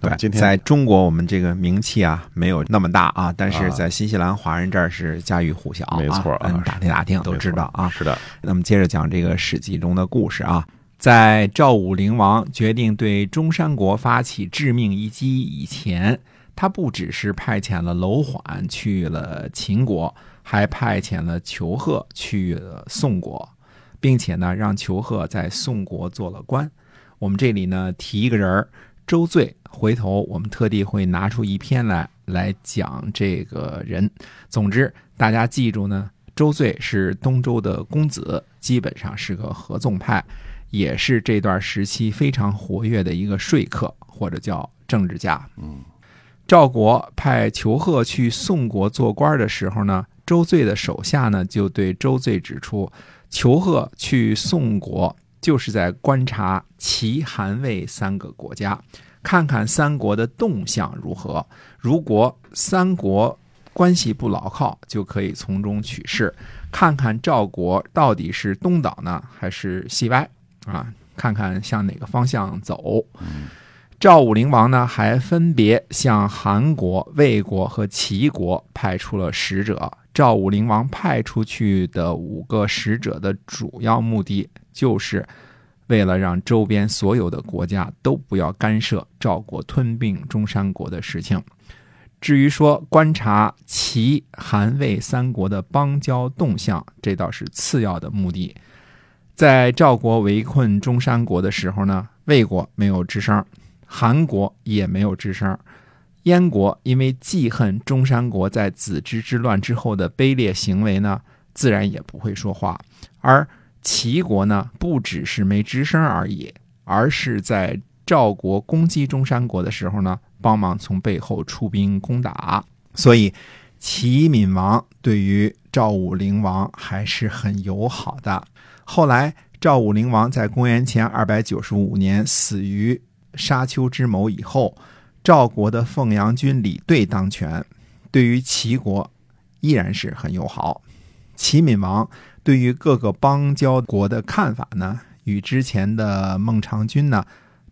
对，今天在中国我们这个名气啊没有那么大啊，但是在新西兰华人这儿是家喻户晓啊，没错啊嗯打听打听都知道啊。是的，那么接着讲这个《史记》中的故事啊，在赵武灵王决定对中山国发起致命一击以前，他不只是派遣了楼缓去了秦国，还派遣了求贺去了宋国，并且呢让求贺在宋国做了官。我们这里呢提一个人儿。周醉，回头我们特地会拿出一篇来来讲这个人。总之，大家记住呢，周醉是东周的公子，基本上是个合纵派，也是这段时期非常活跃的一个说客或者叫政治家。嗯，赵国派裘贺去宋国做官的时候呢，周醉的手下呢就对周醉指出，裘贺去宋国。就是在观察齐、韩、魏三个国家，看看三国的动向如何。如果三国关系不牢靠，就可以从中取势，看看赵国到底是东倒呢，还是西歪啊？看看向哪个方向走。赵武灵王呢，还分别向韩国、魏国和齐国派出了使者。赵武灵王派出去的五个使者的主要目的，就是为了让周边所有的国家都不要干涉赵国吞并中山国的事情。至于说观察齐、韩、魏三国的邦交动向，这倒是次要的目的。在赵国围困中山国的时候呢，魏国没有吱声，韩国也没有吱声。燕国因为记恨中山国在子之之乱之后的卑劣行为呢，自然也不会说话。而齐国呢，不只是没吱声而已，而是在赵国攻击中山国的时候呢，帮忙从背后出兵攻打。所以，齐闵王对于赵武灵王还是很友好的。后来，赵武灵王在公元前二百九十五年死于沙丘之谋以后。赵国的凤阳君李兑当权，对于齐国依然是很友好。齐闵王对于各个邦交国的看法呢，与之前的孟尝君呢，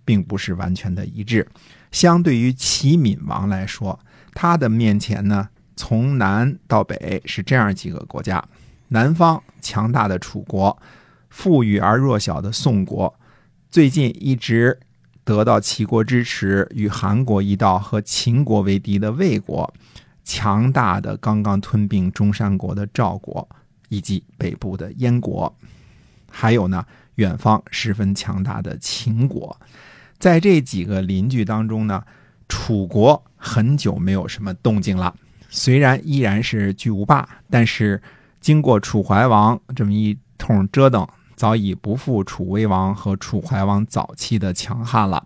并不是完全的一致。相对于齐闵王来说，他的面前呢，从南到北是这样几个国家：南方强大的楚国，富裕而弱小的宋国，最近一直。得到齐国支持，与韩国一道和秦国为敌的魏国，强大的刚刚吞并中山国的赵国，以及北部的燕国，还有呢，远方十分强大的秦国，在这几个邻居当中呢，楚国很久没有什么动静了。虽然依然是巨无霸，但是经过楚怀王这么一通折腾。早已不复楚威王和楚怀王早期的强悍了。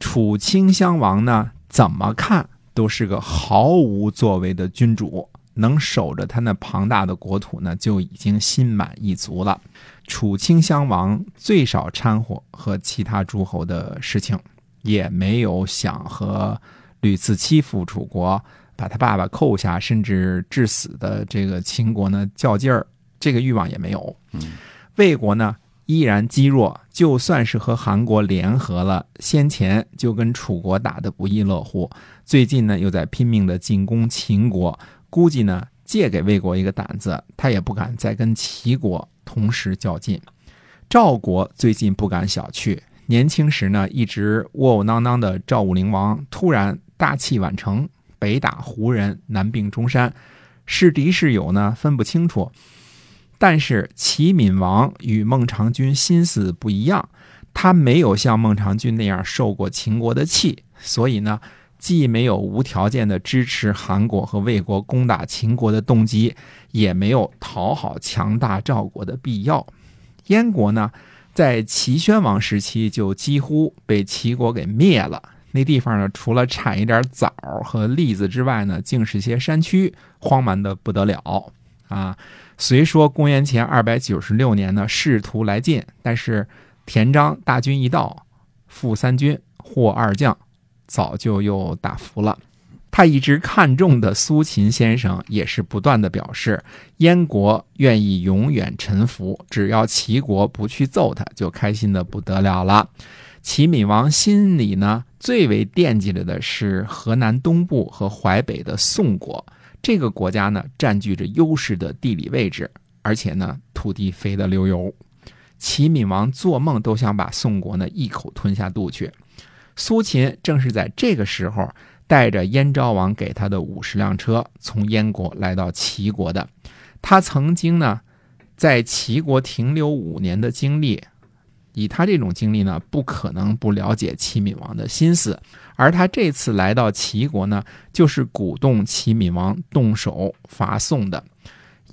楚顷襄王呢，怎么看都是个毫无作为的君主，能守着他那庞大的国土呢，就已经心满意足了。楚顷襄王最少掺和和其他诸侯的事情，也没有想和屡次欺负楚国、把他爸爸扣下甚至致死的这个秦国呢较劲儿，这个欲望也没有。魏国呢依然积弱，就算是和韩国联合了，先前就跟楚国打得不亦乐乎，最近呢又在拼命的进攻秦国，估计呢借给魏国一个胆子，他也不敢再跟齐国同时较劲。赵国最近不敢小觑，年轻时呢一直窝窝囊囊的赵武灵王，突然大器晚成，北打胡人，南并中山，是敌是友呢分不清楚。但是齐闵王与孟尝君心思不一样，他没有像孟尝君那样受过秦国的气，所以呢，既没有无条件的支持韩国和魏国攻打秦国的动机，也没有讨好强大赵国的必要。燕国呢，在齐宣王时期就几乎被齐国给灭了。那地方呢，除了产一点枣和栗子之外呢，竟是些山区，荒蛮的不得了啊。虽说公元前二百九十六年呢，试图来晋，但是田章大军一到，负三军，获二将，早就又打服了。他一直看重的苏秦先生也是不断的表示，燕国愿意永远臣服，只要齐国不去揍他，就开心的不得了了。齐闵王心里呢，最为惦记着的是河南东部和淮北的宋国。这个国家呢，占据着优势的地理位置，而且呢，土地肥得流油。齐闵王做梦都想把宋国呢一口吞下肚去。苏秦正是在这个时候带着燕昭王给他的五十辆车，从燕国来到齐国的。他曾经呢，在齐国停留五年的经历。以他这种经历呢，不可能不了解齐闵王的心思。而他这次来到齐国呢，就是鼓动齐闵王动手伐宋的。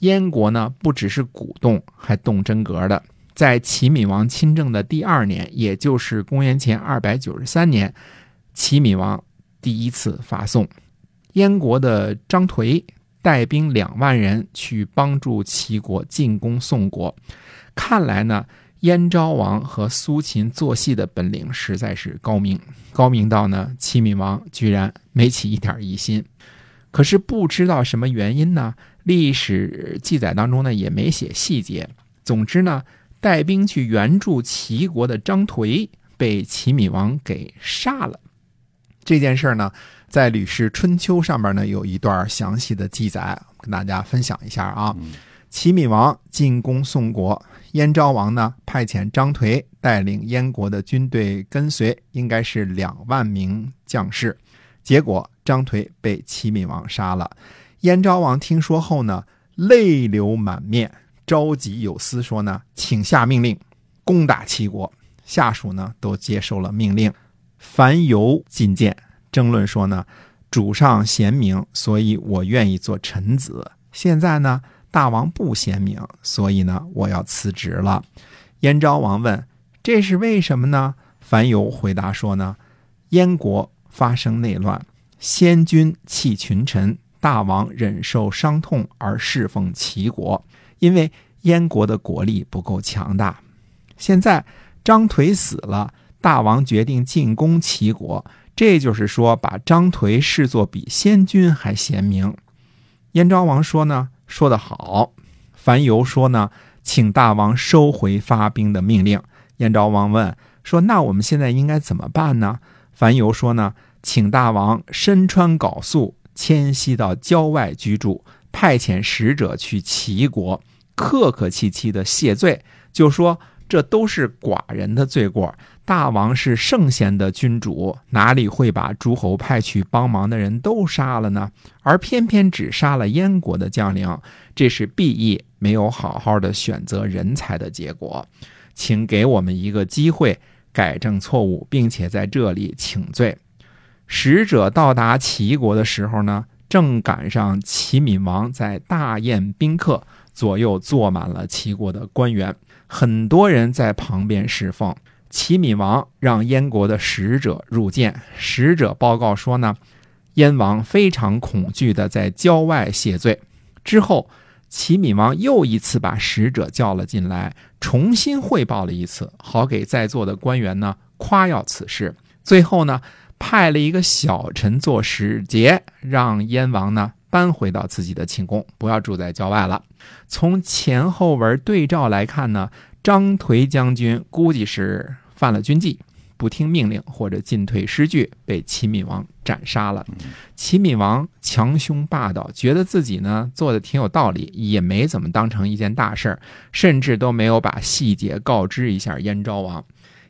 燕国呢，不只是鼓动，还动真格的。在齐闵王亲政的第二年，也就是公元前二百九十三年，齐闵王第一次伐宋。燕国的张颓带兵两万人去帮助齐国进攻宋国。看来呢。燕昭王和苏秦做戏的本领实在是高明，高明到呢，齐闵王居然没起一点疑心。可是不知道什么原因呢？历史记载当中呢也没写细节。总之呢，带兵去援助齐国的张颓被齐闵王给杀了。这件事呢，在《吕氏春秋》上面呢有一段详细的记载，跟大家分享一下啊。齐闵王进攻宋国。燕昭王呢，派遣张颓带领燕国的军队跟随，应该是两万名将士。结果张颓被齐闵王杀了。燕昭王听说后呢，泪流满面，召集有司，说呢，请下命令攻打齐国。下属呢都接受了命令。樊游进谏，争论说呢，主上贤明，所以我愿意做臣子。现在呢？大王不贤明，所以呢，我要辞职了。燕昭王问：“这是为什么呢？”樊游回答说：“呢，燕国发生内乱，先君弃群臣，大王忍受伤痛而侍奉齐国，因为燕国的国力不够强大。现在张颓死了，大王决定进攻齐国，这就是说把张颓视作比先君还贤明。”燕昭王说：“呢。”说得好，樊游说呢，请大王收回发兵的命令。燕昭王问说：“那我们现在应该怎么办呢？”樊游说呢，请大王身穿缟素，迁徙到郊外居住，派遣使者去齐国，客客气气的谢罪，就说这都是寡人的罪过。大王是圣贤的君主，哪里会把诸侯派去帮忙的人都杀了呢？而偏偏只杀了燕国的将领，这是必意没有好好的选择人才的结果。请给我们一个机会改正错误，并且在这里请罪。使者到达齐国的时候呢，正赶上齐闵王在大宴宾客，左右坐满了齐国的官员，很多人在旁边侍奉。齐闵王让燕国的使者入见，使者报告说呢，燕王非常恐惧的在郊外谢罪。之后，齐闵王又一次把使者叫了进来，重新汇报了一次，好给在座的官员呢夸耀此事。最后呢，派了一个小臣做使节，让燕王呢搬回到自己的寝宫，不要住在郊外了。从前后文对照来看呢，张颓将军估计是。犯了军纪，不听命令或者进退失据，被齐闵王斩杀了。齐闵王强凶霸道，觉得自己呢做的挺有道理，也没怎么当成一件大事儿，甚至都没有把细节告知一下燕昭王。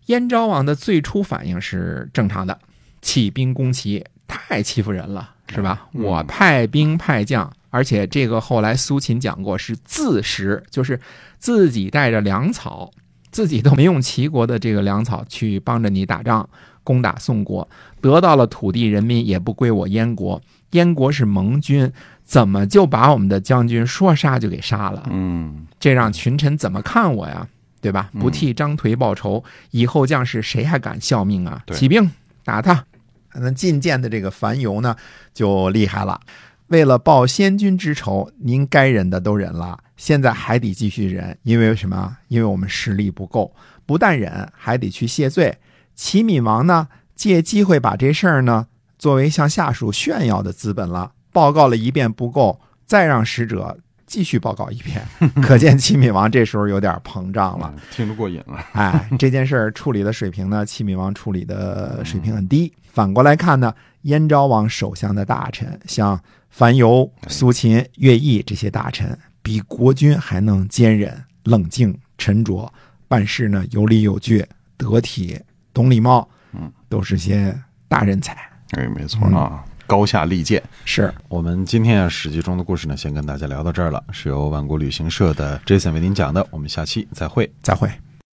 燕昭王的最初反应是正常的，起兵攻齐太欺负人了，是吧？我派兵派将，而且这个后来苏秦讲过是自食，就是自己带着粮草。自己都没用齐国的这个粮草去帮着你打仗，攻打宋国，得到了土地人民，也不归我燕国。燕国是盟军，怎么就把我们的将军说杀就给杀了？嗯，这让群臣怎么看我呀？对吧？不替张颓报仇，以后将士谁还敢效命啊？起兵打他！那进谏的这个樊游呢，就厉害了。为了报先君之仇，您该忍的都忍了，现在还得继续忍，因为什么？因为我们实力不够，不但忍，还得去谢罪。齐闵王呢，借机会把这事儿呢，作为向下属炫耀的资本了。报告了一遍不够，再让使者继续报告一遍，可见齐闵王这时候有点膨胀了。嗯听着过瘾了。哎，这件事儿处理的水平呢，齐闵王处理的水平很低。反过来看呢，燕昭王手下的大臣，像樊游、苏秦、乐毅这些大臣，比国君还能坚忍、冷静、沉着，办事呢有理有据、得体、懂礼貌，嗯，都是些大人才。哎，没错啊，高下立见。是，我们今天啊《史记》中的故事呢，先跟大家聊到这儿了，是由万国旅行社的 Jason 为您讲的，我们下期再会。再会。